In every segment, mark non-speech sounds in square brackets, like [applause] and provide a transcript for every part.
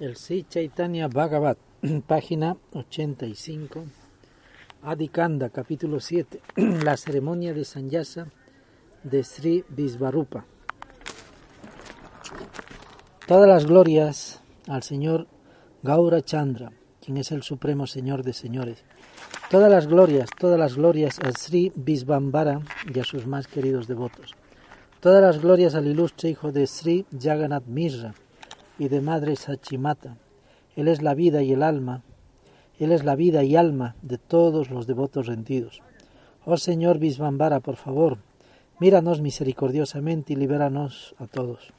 El Sri Chaitanya Bhagavat, [clears throat] página 85. Adikanda, capítulo 7. [clears throat] La ceremonia de Sanyasa de Sri Visvarupa. Todas las glorias al Señor Gaura Chandra, quien es el supremo Señor de señores. Todas las glorias, todas las glorias al Sri Visvambara y a sus más queridos devotos. Todas las glorias al ilustre hijo de Sri Jagannath Mishra y de Madre Sachimata. Él es la vida y el alma, Él es la vida y alma de todos los devotos rendidos. Oh Señor Visvambara, por favor, míranos misericordiosamente y libéranos a todos.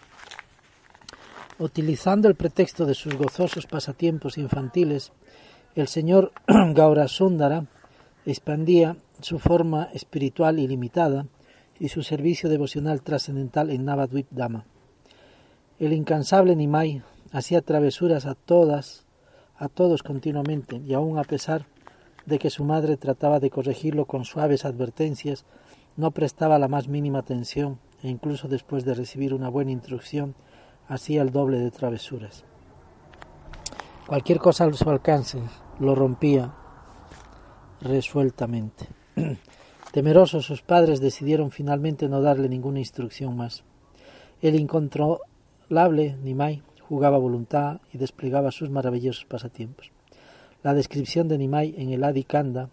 Utilizando el pretexto de sus gozosos pasatiempos infantiles, el señor [clears throat] Gaurasundara expandía su forma espiritual ilimitada y su servicio devocional trascendental en Navadvip Dama. El incansable Nimai hacía travesuras a todas, a todos continuamente, y aun a pesar de que su madre trataba de corregirlo con suaves advertencias, no prestaba la más mínima atención, e incluso después de recibir una buena instrucción, hacía el doble de travesuras. Cualquier cosa a su alcance lo rompía resueltamente. [clears throat] Temerosos sus padres decidieron finalmente no darle ninguna instrucción más. El Lable Nimai jugaba voluntad y desplegaba sus maravillosos pasatiempos. La descripción de Nimai en el Adi Kanda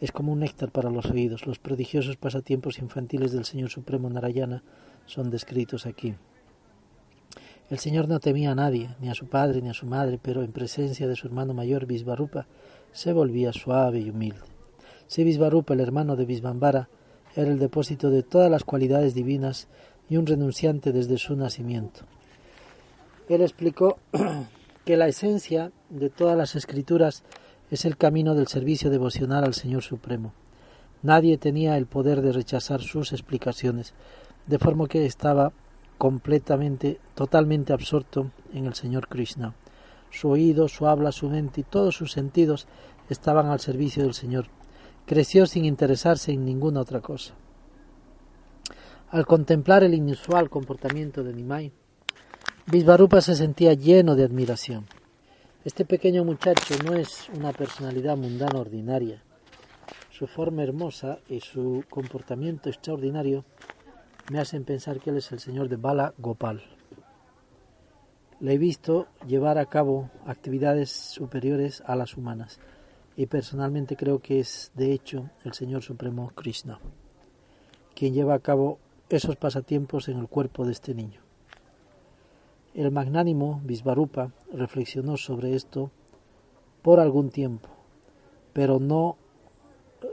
es como un néctar para los oídos. Los prodigiosos pasatiempos infantiles del Señor Supremo Narayana son descritos aquí. El Señor no temía a nadie, ni a su padre ni a su madre, pero en presencia de su hermano mayor Visvarupa se volvía suave y humilde. Si Visvarupa, el hermano de Visvambara, era el depósito de todas las cualidades divinas y un renunciante desde su nacimiento. Él explicó [clears throat] que la esencia de todas las escrituras es el camino del servicio devocional al Señor Supremo. Nadie tenía el poder de rechazar sus explicaciones, de forma que estaba completamente, totalmente absorto en el Señor Krishna. Su oído, su habla, su mente y todos sus sentidos estaban al servicio del Señor. Creció sin interesarse en ninguna otra cosa. Al contemplar el inusual comportamiento de Nimai, Visvarupa se sentía lleno de admiración. Este pequeño muchacho no es una personalidad mundana ordinaria. Su forma hermosa y su comportamiento extraordinario me hacen pensar que él es el señor de Bala Gopal. Le he visto llevar a cabo actividades superiores a las humanas y personalmente creo que es de hecho el Señor Supremo Krishna quien lleva a cabo esos pasatiempos en el cuerpo de este niño. El magnánimo Visvarupa reflexionó sobre esto por algún tiempo, pero no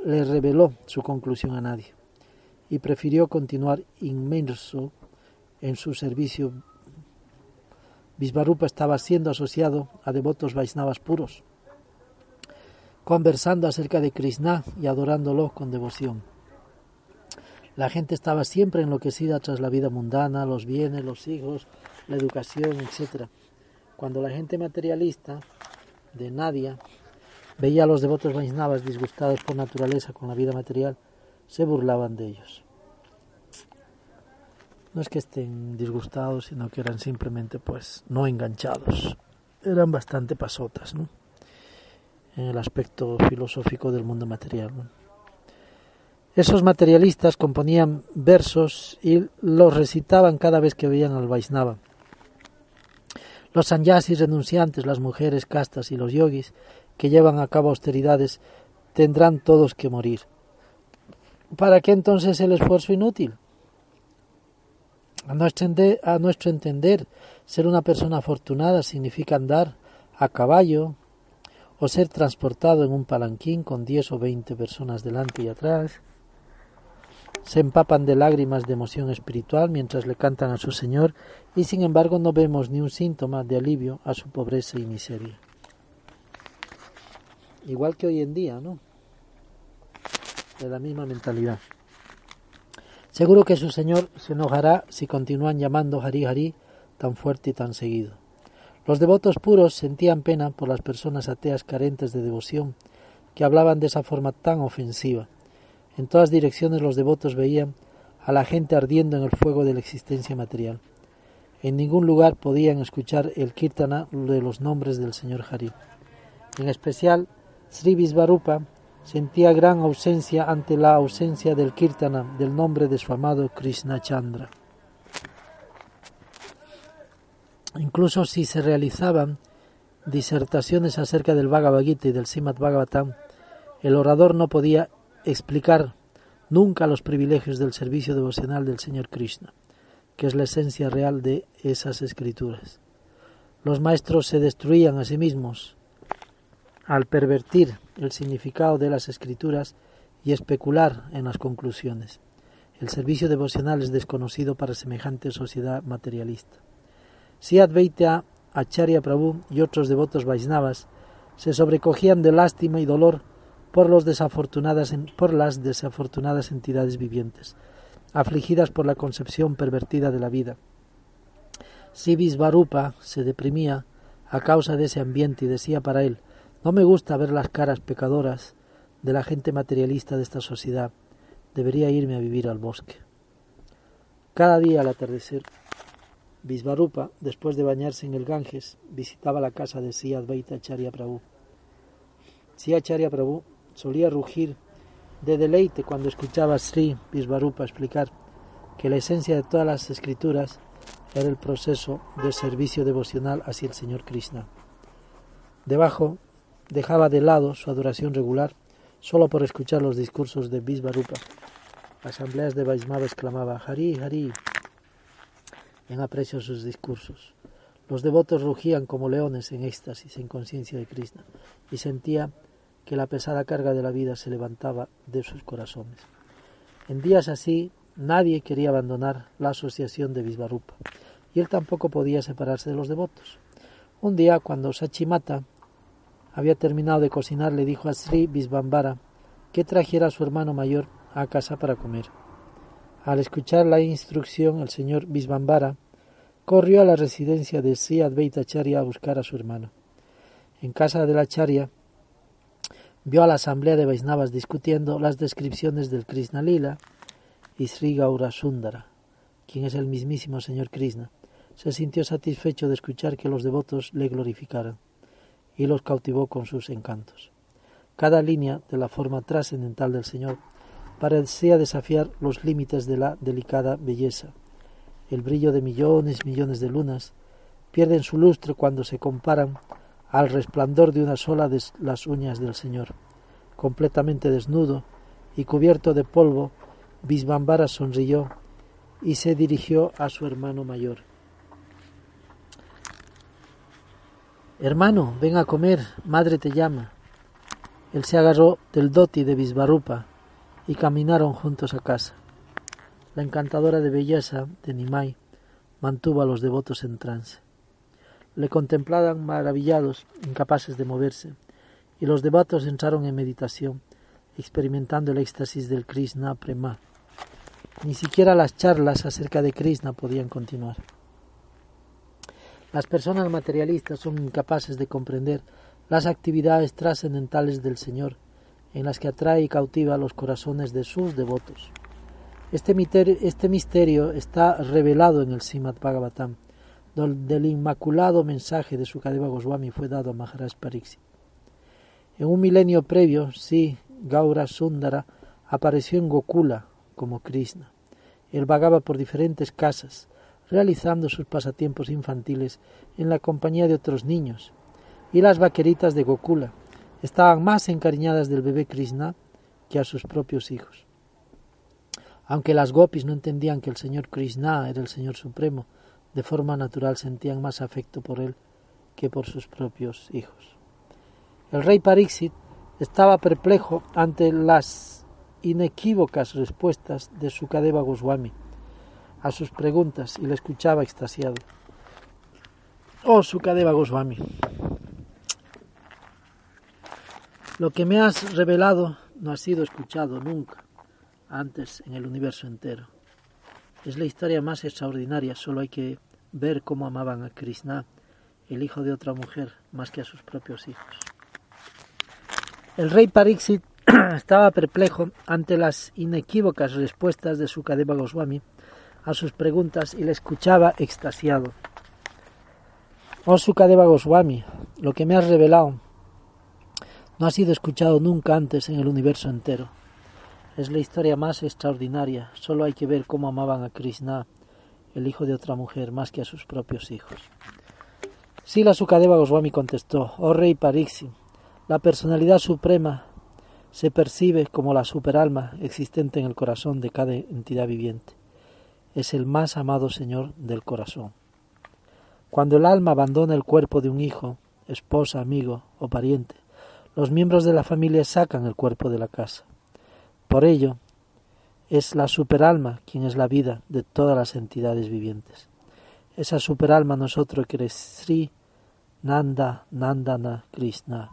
le reveló su conclusión a nadie y prefirió continuar inmenso en su servicio. Visvarupa estaba siendo asociado a devotos Vaisnavas puros, conversando acerca de Krishna y adorándolo con devoción. La gente estaba siempre enloquecida tras la vida mundana, los bienes, los hijos, la educación, etc. Cuando la gente materialista de Nadia veía a los devotos Vaisnavas disgustados por naturaleza con la vida material, se burlaban de ellos. No es que estén disgustados, sino que eran simplemente pues no enganchados. Eran bastante pasotas, ¿no? En el aspecto filosófico del mundo material. Esos materialistas componían versos y los recitaban cada vez que veían al Vaisnava. Los sanyasis renunciantes, las mujeres castas y los yogis que llevan a cabo austeridades tendrán todos que morir. ¿Para qué entonces el esfuerzo inútil? A nuestro, entender, a nuestro entender, ser una persona afortunada significa andar a caballo o ser transportado en un palanquín con diez o veinte personas delante y atrás, se empapan de lágrimas de emoción espiritual mientras le cantan a su Señor y sin embargo no vemos ni un síntoma de alivio a su pobreza y miseria. Igual que hoy en día, ¿no? De la misma mentalidad. Seguro que su Señor se enojará si continúan llamando Hari Hari tan fuerte y tan seguido. Los devotos puros sentían pena por las personas ateas carentes de devoción, que hablaban de esa forma tan ofensiva en todas direcciones los devotos veían a la gente ardiendo en el fuego de la existencia material. En ningún lugar podían escuchar el kirtana de los nombres del señor Hari. En especial, Sri Visvarupa sentía gran ausencia ante la ausencia del kirtana del nombre de su amado Krishna Chandra. Incluso si se realizaban disertaciones acerca del Bhagavad Gita y del Srimad Bhagavatam, el orador no podía explicar nunca los privilegios del servicio devocional del Señor Krishna, que es la esencia real de esas escrituras. Los maestros se destruían a sí mismos al pervertir el significado de las escrituras y especular en las conclusiones. El servicio devocional es desconocido para semejante sociedad materialista. Si Advaita, Acharya Prabhu y otros devotos Vaisnavas se sobrecogían de lástima y dolor por, los desafortunadas, por las desafortunadas entidades vivientes, afligidas por la concepción pervertida de la vida. Si Visvarupa se deprimía a causa de ese ambiente y decía para él, no me gusta ver las caras pecadoras de la gente materialista de esta sociedad, debería irme a vivir al bosque. Cada día al atardecer, Visvarupa, después de bañarse en el Ganges, visitaba la casa de Siadvaita Acharya Prabhu. Acharya Prabhu Solía rugir de deleite cuando escuchaba Sri Visvarupa explicar que la esencia de todas las escrituras era el proceso de servicio devocional hacia el Señor Krishna. Debajo dejaba de lado su adoración regular solo por escuchar los discursos de Visvarupa. Asambleas de Vaismava exclamaba Hari Hari en aprecio a sus discursos. Los devotos rugían como leones en éxtasis, en conciencia de Krishna, y sentía que la pesada carga de la vida se levantaba de sus corazones. En días así nadie quería abandonar la asociación de Visvarupa, y él tampoco podía separarse de los devotos. Un día, cuando Sachimata había terminado de cocinar, le dijo a Sri Visvambara que trajera a su hermano mayor a casa para comer. Al escuchar la instrucción, el señor Visvambara corrió a la residencia de Sri Advaita Acharya a buscar a su hermano. En casa de la Acharya vio a la asamblea de Vaisnavas discutiendo las descripciones del Krishna Lila y Sri Gaura Sundara, quien es el mismísimo Señor Krishna, se sintió satisfecho de escuchar que los devotos le glorificaran y los cautivó con sus encantos. Cada línea de la forma trascendental del Señor parecía desafiar los límites de la delicada belleza. El brillo de millones millones de lunas pierden su lustre cuando se comparan al resplandor de una sola de las uñas del Señor. Completamente desnudo y cubierto de polvo, Bisbambara sonrió y se dirigió a su hermano mayor. Hermano, ven a comer, madre te llama. Él se agarró del doti de Bisbarupa y caminaron juntos a casa. La encantadora de belleza de Nimai mantuvo a los devotos en trance le contemplaban maravillados, incapaces de moverse, y los devotos entraron en meditación, experimentando el éxtasis del Krishna Prema. Ni siquiera las charlas acerca de Krishna podían continuar. Las personas materialistas son incapaces de comprender las actividades trascendentales del Señor, en las que atrae y cautiva los corazones de sus devotos. Este misterio, este misterio está revelado en el Srimad Bhagavatam, donde el inmaculado mensaje de Sukadeva Goswami fue dado a Maharaj Pariksit. En un milenio previo, sí, Gaura Sundara apareció en Gokula como Krishna. Él vagaba por diferentes casas, realizando sus pasatiempos infantiles en la compañía de otros niños, y las vaqueritas de Gokula estaban más encariñadas del bebé Krishna que a sus propios hijos. Aunque las gopis no entendían que el Señor Krishna era el Señor Supremo, de forma natural sentían más afecto por él que por sus propios hijos. El rey Parixit estaba perplejo ante las inequívocas respuestas de Sukadeva Goswami a sus preguntas y le escuchaba extasiado. Oh Sukadeva Goswami, lo que me has revelado no ha sido escuchado nunca antes en el universo entero. Es la historia más extraordinaria, solo hay que ver cómo amaban a Krishna, el hijo de otra mujer, más que a sus propios hijos. El rey Pariksit [clears throat] estaba perplejo ante las inequívocas respuestas de Sukadeva Goswami a sus preguntas y le escuchaba extasiado. Oh Sukadeva Goswami, lo que me has revelado no ha sido escuchado nunca antes en el universo entero. Es la historia más extraordinaria. Solo hay que ver cómo amaban a Krishna, el hijo de otra mujer, más que a sus propios hijos. Sila Sukadeva Goswami contestó, oh rey Pariksi, la personalidad suprema se percibe como la superalma existente en el corazón de cada entidad viviente. Es el más amado Señor del corazón. Cuando el alma abandona el cuerpo de un hijo, esposa, amigo o pariente, los miembros de la familia sacan el cuerpo de la casa. Por ello, es la superalma quien es la vida de todas las entidades vivientes. Esa superalma nosotros que es Sri Nanda Nandana Krishna.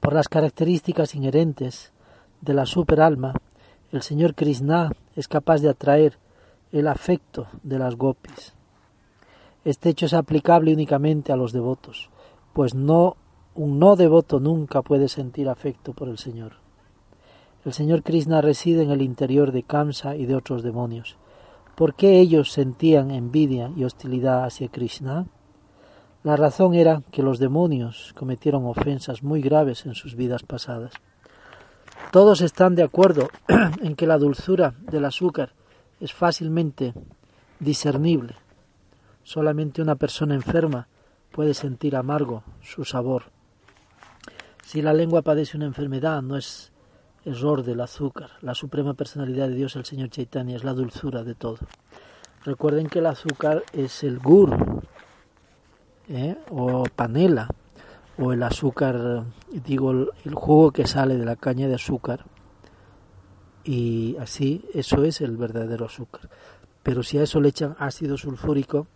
Por las características inherentes de la superalma, el señor Krishna es capaz de atraer el afecto de las gopis. Este hecho es aplicable únicamente a los devotos, pues no un no devoto nunca puede sentir afecto por el Señor. El Señor Krishna reside en el interior de Kamsa y de otros demonios. ¿Por qué ellos sentían envidia y hostilidad hacia Krishna? La razón era que los demonios cometieron ofensas muy graves en sus vidas pasadas. Todos están de acuerdo [clears throat] en que la dulzura del azúcar es fácilmente discernible. Solamente una persona enferma puede sentir amargo su sabor. Si la lengua padece una enfermedad, no es error del azúcar. La suprema personalidad de Dios, el Señor Chaitanya, es la dulzura de todo. Recuerden que el azúcar es el gur, ¿eh? o panela, o el azúcar, digo, el jugo que sale de la caña de azúcar. Y así, eso es el verdadero azúcar. Pero si a eso le echan ácido sulfúrico,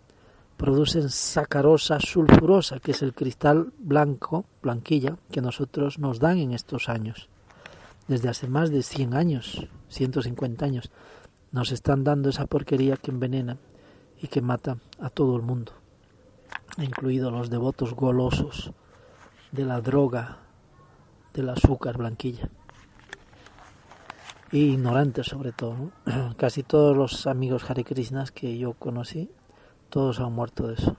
producen sacarosa sulfurosa, que es el cristal blanco, blanquilla, que nosotros nos dan en estos años. Desde hace más de 100 años, 150 años, nos están dando esa porquería que envenena y que mata a todo el mundo, incluidos los devotos golosos de la droga del azúcar blanquilla. Y ignorantes sobre todo. [clears throat] Casi todos los amigos Hare Krishnas que yo conocí todos han muerto de eso.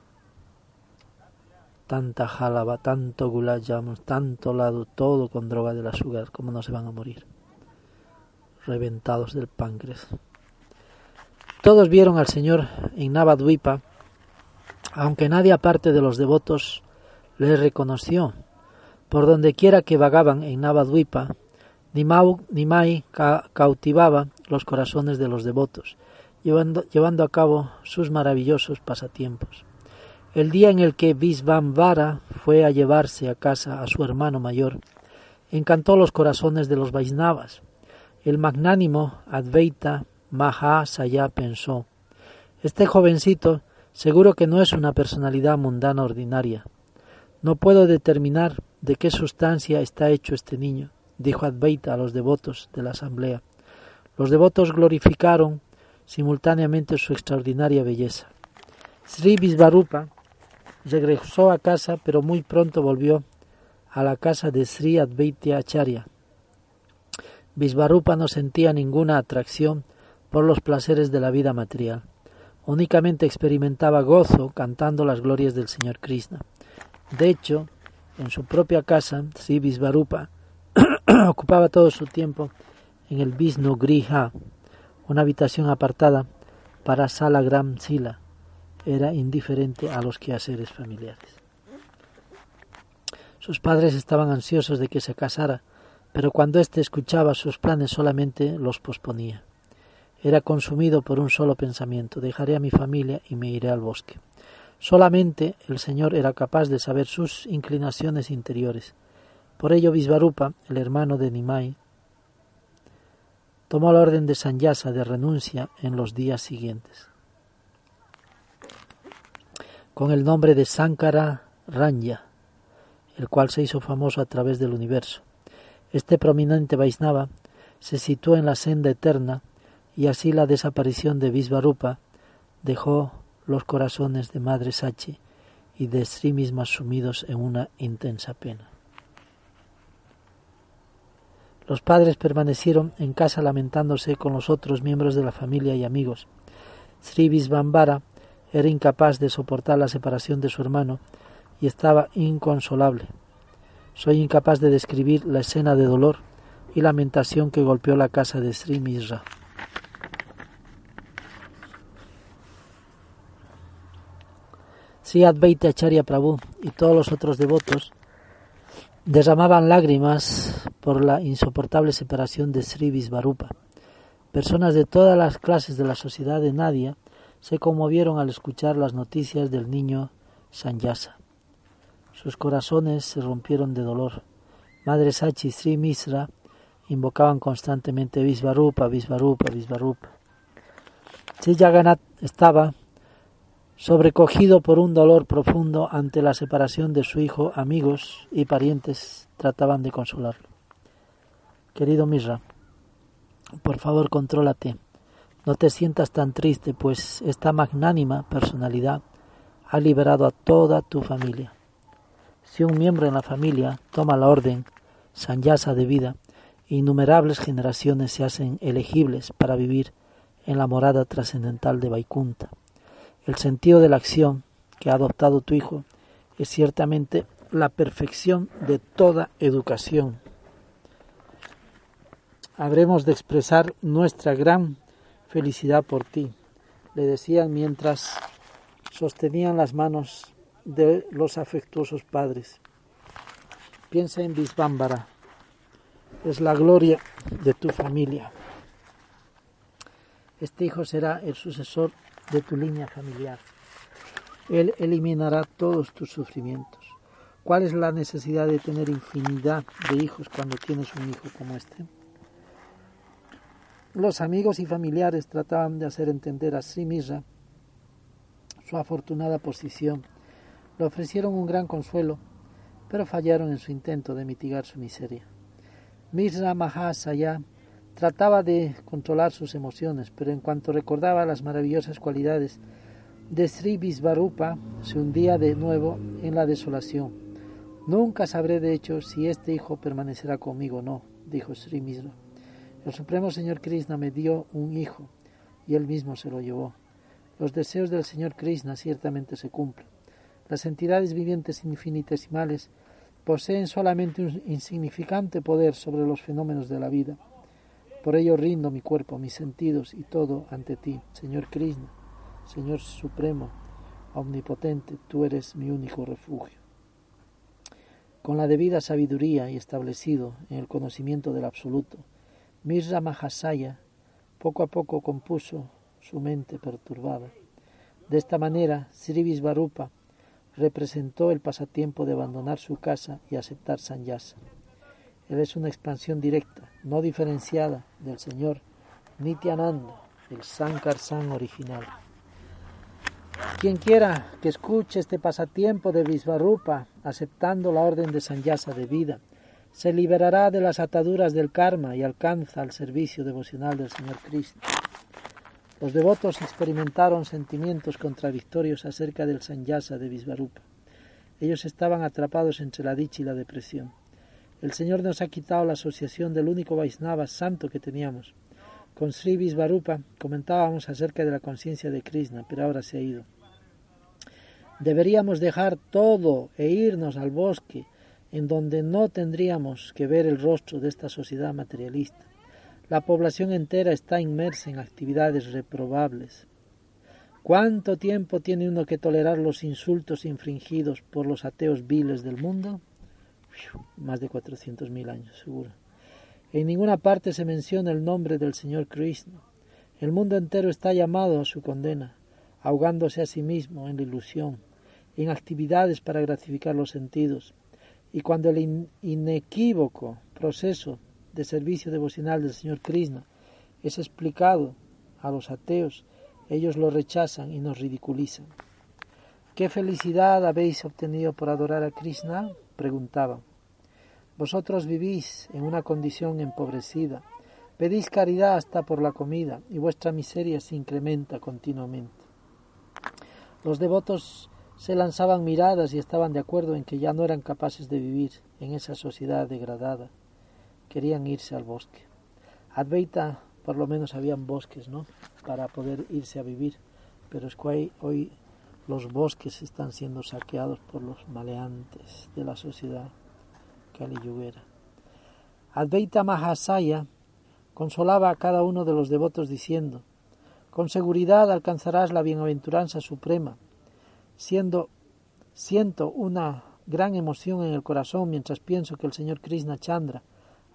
Tanta jalaba, tanto gulab tanto lado, todo con droga del azúcar, ¿cómo no se van a morir? Reventados del páncreas. Todos vieron al Señor en Navadvipa, aunque nadie aparte de los devotos le reconoció. Por donde quiera que vagaban en Navadvipa, Nimai cautivaba los corazones de los devotos llevando, a cabo sus maravillosos pasatiempos. El día en el que Visvamvara fue a llevarse a casa a su hermano mayor, encantó los corazones de los Vaisnavas. El magnánimo Advaita Mahasaya pensó, este jovencito seguro que no es una personalidad mundana ordinaria. No puedo determinar de qué sustancia está hecho este niño, dijo Advaita a los devotos de la asamblea. Los devotos glorificaron simultáneamente su extraordinaria belleza. Sri Visvarupa regresó a casa, pero muy pronto volvió a la casa de Sri Advaita Acharya. Visvarupa no sentía ninguna atracción por los placeres de la vida material. Únicamente experimentaba gozo cantando las glorias del Señor Krishna. De hecho, en su propia casa, Sri Visvarupa [clears throat] ocupaba todo su tiempo en el Vishnu Griha, una habitación apartada para Salagram Sila era indiferente a los quehaceres familiares. Sus padres estaban ansiosos de que se casara, pero cuando éste escuchaba sus planes solamente los posponía. Era consumido por un solo pensamiento dejaré a mi familia y me iré al bosque. Solamente el Señor era capaz de saber sus inclinaciones interiores. Por ello Visvarupa, el hermano de Nimai, tomó la orden de Sanyasa de renuncia en los días siguientes. Con el nombre de Sankara Ranya, el cual se hizo famoso a través del universo. Este prominente Vaisnava se situó en la senda eterna y así la desaparición de Visvarupa dejó los corazones de Madre Sachi y de sí misma sumidos en una intensa pena. Los padres permanecieron en casa lamentándose con los otros miembros de la familia y amigos. Sri Visvambara era incapaz de soportar la separación de su hermano y estaba inconsolable. Soy incapaz de describir la escena de dolor y lamentación que golpeó la casa de Sri Misra. Sri Advaita Acharya Prabhu y todos los otros devotos derramaban lágrimas por la insoportable separación de Sri Visvarupa. Personas de todas las clases de la sociedad de Nadia se conmovieron al escuchar las noticias del niño Sanyasa. Sus corazones se rompieron de dolor. Madre Sachi Sri Misra invocaban constantemente Visvarupa, Visvarupa, Visvarupa. Jagannath estaba sobrecogido por un dolor profundo ante la separación de su hijo, amigos y parientes trataban de consolarlo. Querido Misra, por favor contrólate. No te sientas tan triste, pues esta magnánima personalidad ha liberado a toda tu familia. Si un miembro en la familia toma la orden sanyasa de vida, innumerables generaciones se hacen elegibles para vivir en la morada trascendental de Vaikunta. El sentido de la acción que ha adoptado tu hijo es ciertamente la perfección de toda educación. Habremos de expresar nuestra gran felicidad por ti, le decían mientras sostenían las manos de los afectuosos padres. Piensa en Visvámbara, es la gloria de tu familia. Este hijo será el sucesor de tu línea familiar. Él eliminará todos tus sufrimientos. ¿Cuál es la necesidad de tener infinidad de hijos cuando tienes un hijo como este? Los amigos y familiares trataban de hacer entender a Srimisa su afortunada posición le ofrecieron un gran consuelo, pero fallaron en su intento de mitigar su miseria. Mirza Mahasaya trataba de controlar sus emociones, pero en cuanto recordaba las maravillosas cualidades de Sri Visvarupa, se hundía de nuevo en la desolación. Nunca sabré de hecho si este hijo permanecerá conmigo o no, dijo Sri Misra. El Supremo Señor Krishna me dio un hijo y él mismo se lo llevó. Los deseos del Señor Krishna ciertamente se cumplen. Las entidades vivientes infinitesimales poseen solamente un insignificante poder sobre los fenómenos de la vida. Por ello rindo mi cuerpo, mis sentidos y todo ante ti, Señor Krishna, Señor Supremo, Omnipotente, tú eres mi único refugio. Con la debida sabiduría y establecido en el conocimiento del absoluto, Mirza Mahasaya poco a poco compuso su mente perturbada. De esta manera, Sri Visvarupa representó el pasatiempo de abandonar su casa y aceptar Sanyasa. Él es una expansión directa, no diferenciada del señor Nityananda, el Sankar San original. Quien quiera que escuche este pasatiempo de Visvarupa, aceptando la orden de Sanyasa de vida, se liberará de las ataduras del karma y alcanza el servicio devocional del Señor Cristo. Los devotos experimentaron sentimientos contradictorios acerca del sanyasa de Visvarupa. Ellos estaban atrapados entre la dicha y la depresión. El Señor nos ha quitado la asociación del único Vaisnava santo que teníamos. Con Sri Visvarupa comentábamos acerca de la conciencia de Krishna, pero ahora se ha ido. Deberíamos dejar todo e irnos al bosque, en donde no tendríamos que ver el rostro de esta sociedad materialista. La población entera está inmersa en actividades reprobables. ¿Cuánto tiempo tiene uno que tolerar los insultos infringidos por los ateos viles del mundo? Más de cuatrocientos mil años, seguro. En ninguna parte se menciona el nombre del Señor Krishna. El mundo entero está llamado a su condena, ahogándose a sí mismo en la ilusión, en actividades para gratificar los sentidos. Y cuando el inequívoco proceso de servicio devocional del Señor Krishna es explicado a los ateos, ellos lo rechazan y nos ridiculizan. ¿Qué felicidad habéis obtenido por adorar a Krishna? preguntaban. Vosotros vivís en una condición empobrecida, pedís caridad hasta por la comida y vuestra miseria se incrementa continuamente. Los devotos se lanzaban miradas y estaban de acuerdo en que ya no eran capaces de vivir en esa sociedad degradada. Querían irse al bosque. Advaita, por lo menos habían bosques, ¿no? Para poder irse a vivir. Pero es que hoy los bosques están siendo saqueados por los maleantes de la sociedad caliyuguera. Advaita Mahasaya consolaba a cada uno de los devotos diciendo, con seguridad alcanzarás la bienaventuranza suprema, siendo, siento una gran emoción en el corazón mientras pienso que el Señor Krishna Chandra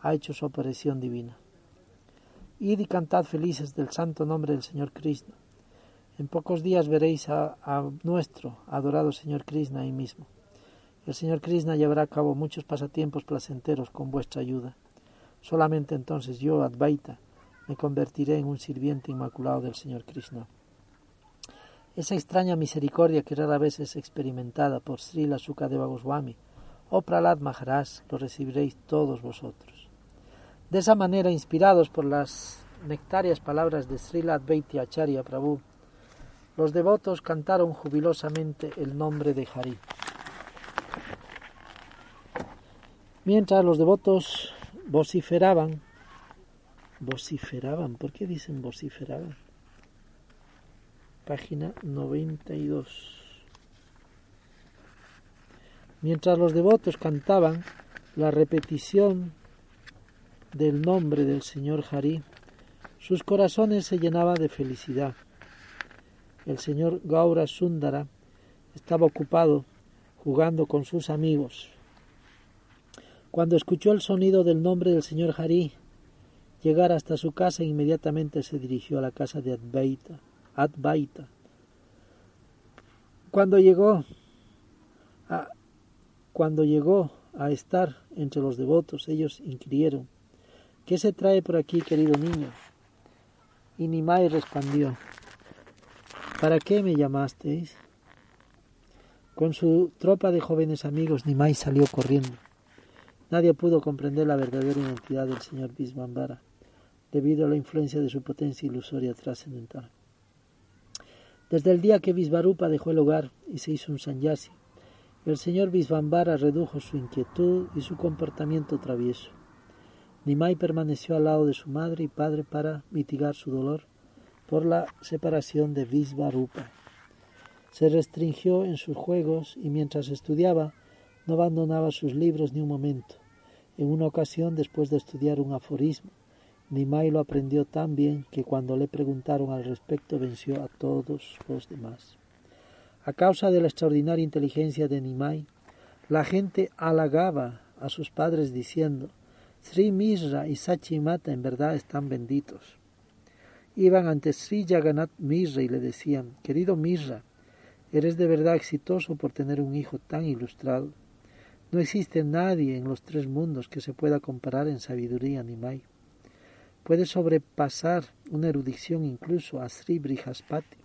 ha hecho su aparición divina. Id y cantad felices del santo nombre del Señor Krishna. En pocos días veréis a, nuestro adorado Señor Krishna ahí mismo. El Señor Krishna llevará a cabo muchos pasatiempos placenteros con vuestra ayuda. Solamente entonces yo, Advaita, me convertiré en un sirviente inmaculado del Señor Krishna. Esa extraña misericordia que rara vez es experimentada por Srila Sukadeva Goswami o Pralad Maharaj lo recibiréis todos vosotros. De esa manera, inspirados por las nectarias palabras de Srila Advaita Acharya Prabhu, los devotos cantaron jubilosamente el nombre de Hari. Mientras los devotos vociferaban, vociferaban, ¿por qué dicen vociferaban? Página 92. Mientras los devotos cantaban la repetición del nombre del Señor Hari, sus corazones se llenaban de felicidad el señor Gaura Sundara estaba ocupado jugando con sus amigos. Cuando escuchó el sonido del nombre del señor Hari llegar hasta su casa, inmediatamente se dirigió a la casa de Advaita. Advaita. Cuando llegó a, cuando llegó a estar entre los devotos, ellos inquirieron, ¿qué se trae por aquí, querido niño? Y Nimai respondió, ¿Para qué me llamasteis? Con su tropa de jóvenes amigos, Nimai salió corriendo. Nadie pudo comprender la verdadera identidad del señor Bisbambara, debido a la influencia de su potencia ilusoria trascendental. Desde el día que Visvarupa dejó el hogar y se hizo un sanyasi, el señor Visvambara redujo su inquietud y su comportamiento travieso. Nimai permaneció al lado de su madre y padre para mitigar su dolor por la separación de Visvarupa. Se restringió en sus juegos y mientras estudiaba no abandonaba sus libros ni un momento. En una ocasión, después de estudiar un aforismo, Nimai lo aprendió tan bien que cuando le preguntaron al respecto venció a todos los demás. A causa de la extraordinaria inteligencia de Nimai, la gente halagaba a sus padres diciendo Sri Misra y Sachimata en verdad están benditos iban ante Sri Jagannath Mirra y le decían, querido Mirra, eres de verdad exitoso por tener un hijo tan ilustrado. No existe nadie en los tres mundos que se pueda comparar en sabiduría ni mai. Puede sobrepasar una erudición incluso a Sri Brihaspati.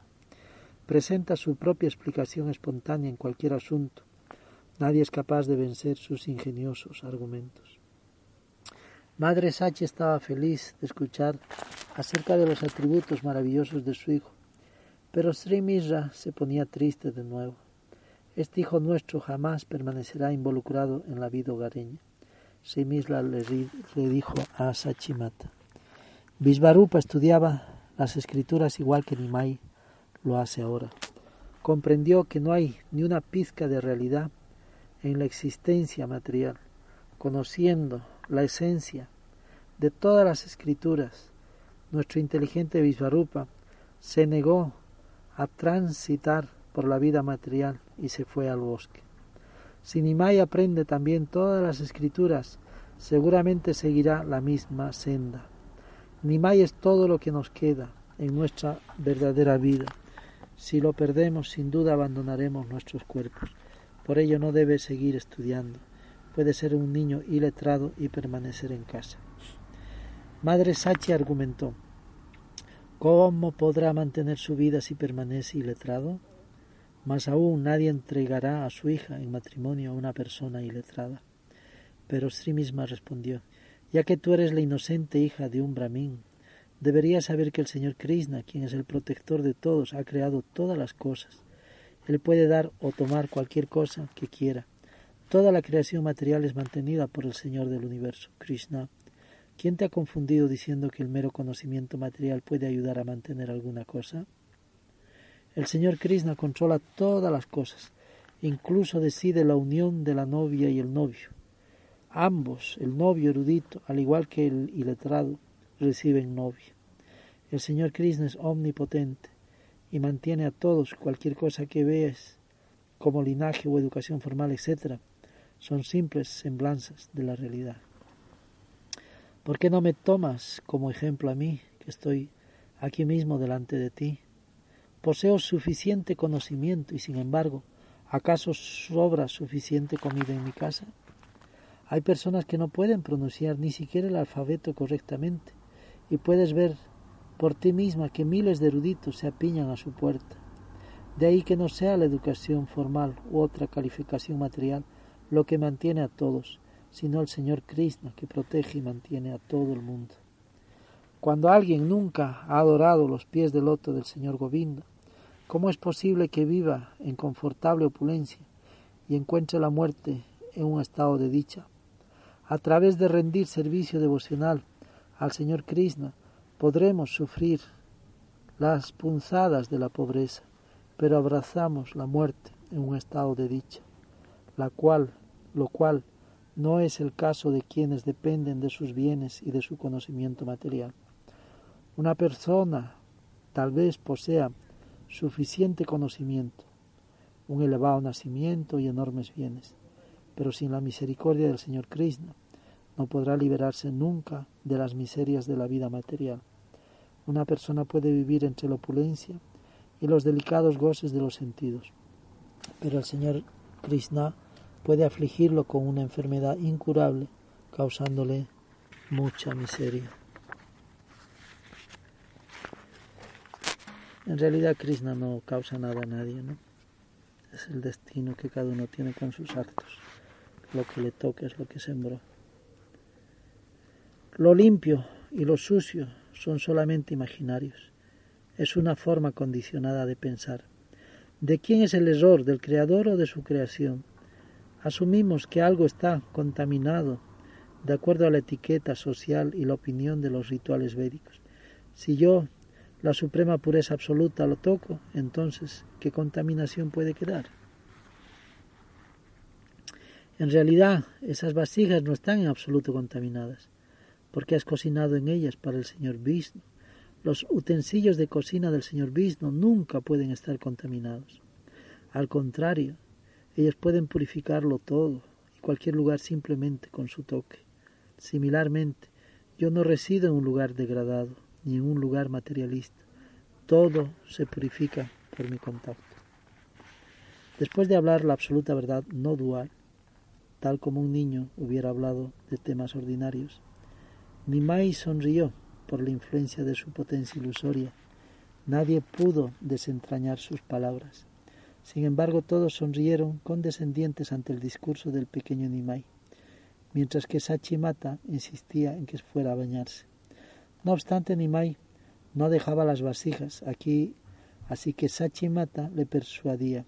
Presenta su propia explicación espontánea en cualquier asunto. Nadie es capaz de vencer sus ingeniosos argumentos. Madre Sachi estaba feliz de escuchar acerca de los atributos maravillosos de su hijo, pero Sri Mishra se ponía triste de nuevo. Este hijo nuestro jamás permanecerá involucrado en la vida hogareña. Sri Mishra le, dijo a Sachimata. Visvarupa estudiaba las escrituras igual que Nimai lo hace ahora. Comprendió que no hay ni una pizca de realidad en la existencia material, conociendo la esencia de todas las escrituras, nuestro inteligente Visvarupa se negó a transitar por la vida material y se fue al bosque. Si Nimai aprende también todas las escrituras, seguramente seguirá la misma senda. Nimai es todo lo que nos queda en nuestra verdadera vida. Si lo perdemos, sin duda abandonaremos nuestros cuerpos. Por ello no debe seguir estudiando puede ser un niño iletrado y permanecer en casa. Madre Sachi argumentó, ¿Cómo podrá mantener su vida si permanece iletrado? Más aún nadie entregará a su hija en matrimonio a una persona iletrada. Pero Sri misma respondió, ya que tú eres la inocente hija de un brahmin, deberías saber que el Señor Krishna, quien es el protector de todos, ha creado todas las cosas. Él puede dar o tomar cualquier cosa que quiera. Toda la creación material es mantenida por el Señor del universo, Krishna. ¿Quién te ha confundido diciendo que el mero conocimiento material puede ayudar a mantener alguna cosa? El Señor Krishna controla todas las cosas, incluso decide la unión de la novia y el novio. Ambos, el novio erudito, al igual que el iletrado, reciben novia. El Señor Krishna es omnipotente y mantiene a todos cualquier cosa que veas, como linaje o educación formal, etc., son simples semblanzas de la realidad. ¿Por qué no me tomas como ejemplo a mí, que estoy aquí mismo delante de ti? Poseo suficiente conocimiento y sin embargo, ¿acaso sobra suficiente comida en mi casa? Hay personas que no pueden pronunciar ni siquiera el alfabeto correctamente y puedes ver por ti misma que miles de eruditos se apiñan a su puerta. De ahí que no sea la educación formal u otra calificación material lo que mantiene a todos, sino el Señor Krishna que protege y mantiene a todo el mundo. Cuando alguien nunca ha adorado los pies del loto del Señor Govinda, ¿cómo es posible que viva en confortable opulencia y encuentre la muerte en un estado de dicha? A través de rendir servicio devocional al Señor Krishna, podremos sufrir las punzadas de la pobreza, pero abrazamos la muerte en un estado de dicha, la cual, lo cual no es el caso de quienes dependen de sus bienes y de su conocimiento material. Una persona tal vez posea suficiente conocimiento, un elevado nacimiento y enormes bienes, pero sin la misericordia del Señor Krishna no podrá liberarse nunca de las miserias de la vida material. Una persona puede vivir entre la opulencia y los delicados goces de los sentidos, pero el Señor Krishna puede afligirlo con una enfermedad incurable, causándole mucha miseria. En realidad Krishna no causa nada a nadie, ¿no? Es el destino que cada uno tiene con sus actos. Lo que le toca es lo que sembró. Lo limpio y lo sucio son solamente imaginarios. Es una forma condicionada de pensar. ¿De quién es el error, del creador o de su creación? Asumimos que algo está contaminado de acuerdo a la etiqueta social y la opinión de los rituales védicos. Si yo, la suprema pureza absoluta, lo toco, entonces, ¿qué contaminación puede quedar? En realidad, esas vasijas no están en absoluto contaminadas, porque has cocinado en ellas para el Señor Vishnu. Los utensilios de cocina del Señor Vishnu nunca pueden estar contaminados. Al contrario, ellos pueden purificarlo todo y cualquier lugar simplemente con su toque. Similarmente, yo no resido en un lugar degradado ni en un lugar materialista. Todo se purifica por mi contacto. Después de hablar la absoluta verdad no dual, tal como un niño hubiera hablado de temas ordinarios, Nimai sonrió por la influencia de su potencia ilusoria. Nadie pudo desentrañar sus palabras. Sin embargo, todos sonrieron condescendientes ante el discurso del pequeño Nimai, mientras que Sachimata insistía en que fuera a bañarse. No obstante, Nimai no dejaba las vasijas aquí, así que Sachimata le persuadía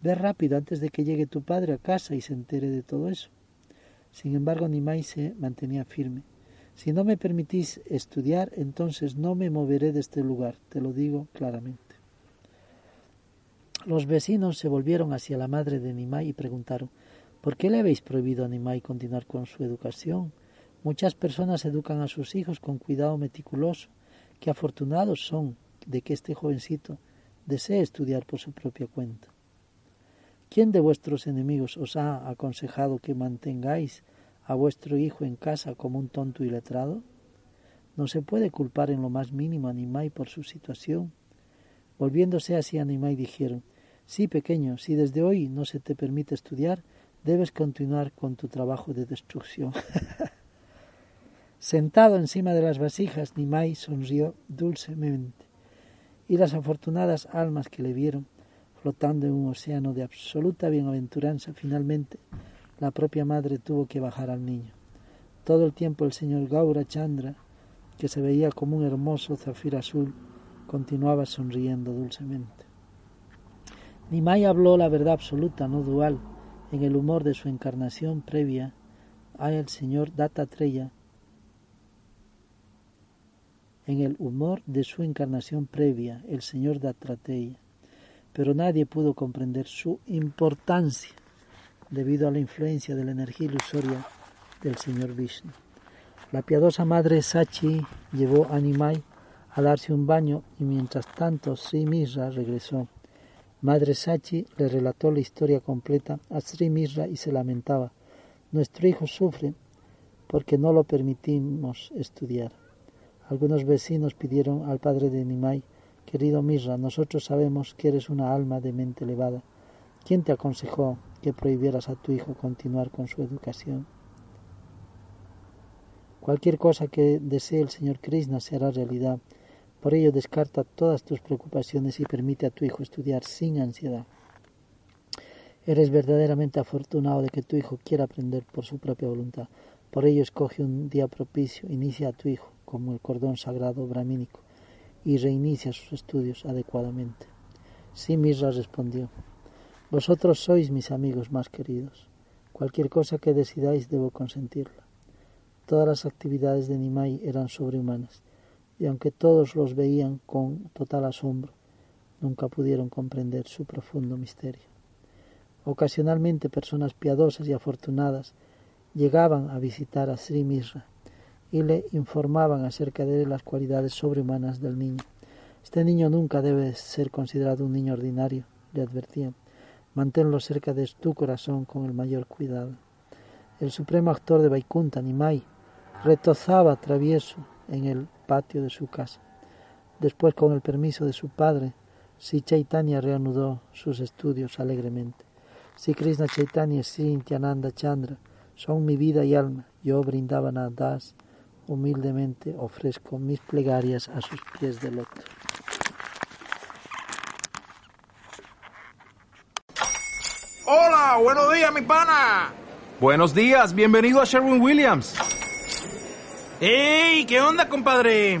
Ve rápido antes de que llegue tu padre a casa y se entere de todo eso. Sin embargo, Nimai se mantenía firme. Si no me permitís estudiar, entonces no me moveré de este lugar, te lo digo claramente. Los vecinos se volvieron hacia la madre de Nimai y preguntaron ¿Por qué le habéis prohibido a Nimai continuar con su educación? Muchas personas educan a sus hijos con cuidado meticuloso. Qué afortunados son de que este jovencito desee estudiar por su propia cuenta. ¿Quién de vuestros enemigos os ha aconsejado que mantengáis a vuestro hijo en casa como un tonto y letrado? No se puede culpar en lo más mínimo a Nimai por su situación. Volviéndose hacia Nimai dijeron Sí, pequeño, si desde hoy no se te permite estudiar, debes continuar con tu trabajo de destrucción. [laughs] Sentado encima de las vasijas, Nimai sonrió dulcemente, y las afortunadas almas que le vieron flotando en un océano de absoluta bienaventuranza, finalmente la propia madre tuvo que bajar al niño. Todo el tiempo el señor Gaura Chandra, que se veía como un hermoso zafir azul, continuaba sonriendo dulcemente. Nimai habló la verdad absoluta, no dual, en el humor de su encarnación previa al señor Dattatreya, en el humor de su encarnación previa, el señor Dattatreya, pero nadie pudo comprender su importancia debido a la influencia de la energía ilusoria del señor Vishnu. La piadosa madre Sachi llevó a Nimai a darse un baño y mientras tanto Sri Misra regresó. Madre Sachi le relató la historia completa a Sri Misra y se lamentaba. Nuestro hijo sufre porque no lo permitimos estudiar. Algunos vecinos pidieron al padre de Nimai, querido Misra, nosotros sabemos que eres una alma de mente elevada. ¿Quién te aconsejó que prohibieras a tu hijo continuar con su educación? Cualquier cosa que desee el Señor Krishna se hará realidad. Por ello descarta todas tus preocupaciones y permite a tu hijo estudiar sin ansiedad. Eres verdaderamente afortunado de que tu hijo quiera aprender por su propia voluntad. Por ello escoge un día propicio, inicia a tu hijo como el cordón sagrado bramínico y reinicia sus estudios adecuadamente. Sí, Misra respondió, Vosotros sois mis amigos más queridos. Cualquier cosa que decidáis debo consentirla. Todas las actividades de Nimai eran sobrehumanas, y aunque todos los veían con total asombro, nunca pudieron comprender su profundo misterio. Ocasionalmente personas piadosas y afortunadas llegaban a visitar a Sri Misra y le informaban acerca de las cualidades sobrehumanas del niño. Este niño nunca debe ser considerado un niño ordinario, le advertían. Manténlo cerca de tu corazón con el mayor cuidado. El supremo actor de Vaikunta, Nimai, retozaba travieso en el patio de su casa. Después, con el permiso de su padre, Si Chaitanya reanudó sus estudios alegremente. Si Krishna Chaitanya y Nityananda Chandra son mi vida y alma, yo brindaba a Das, humildemente ofrezco mis plegarias a sus pies de loto. Hola, buenos días, mi pana. Buenos días, bienvenido a Sherwin Williams. ¡Ey! ¿Qué onda, compadre?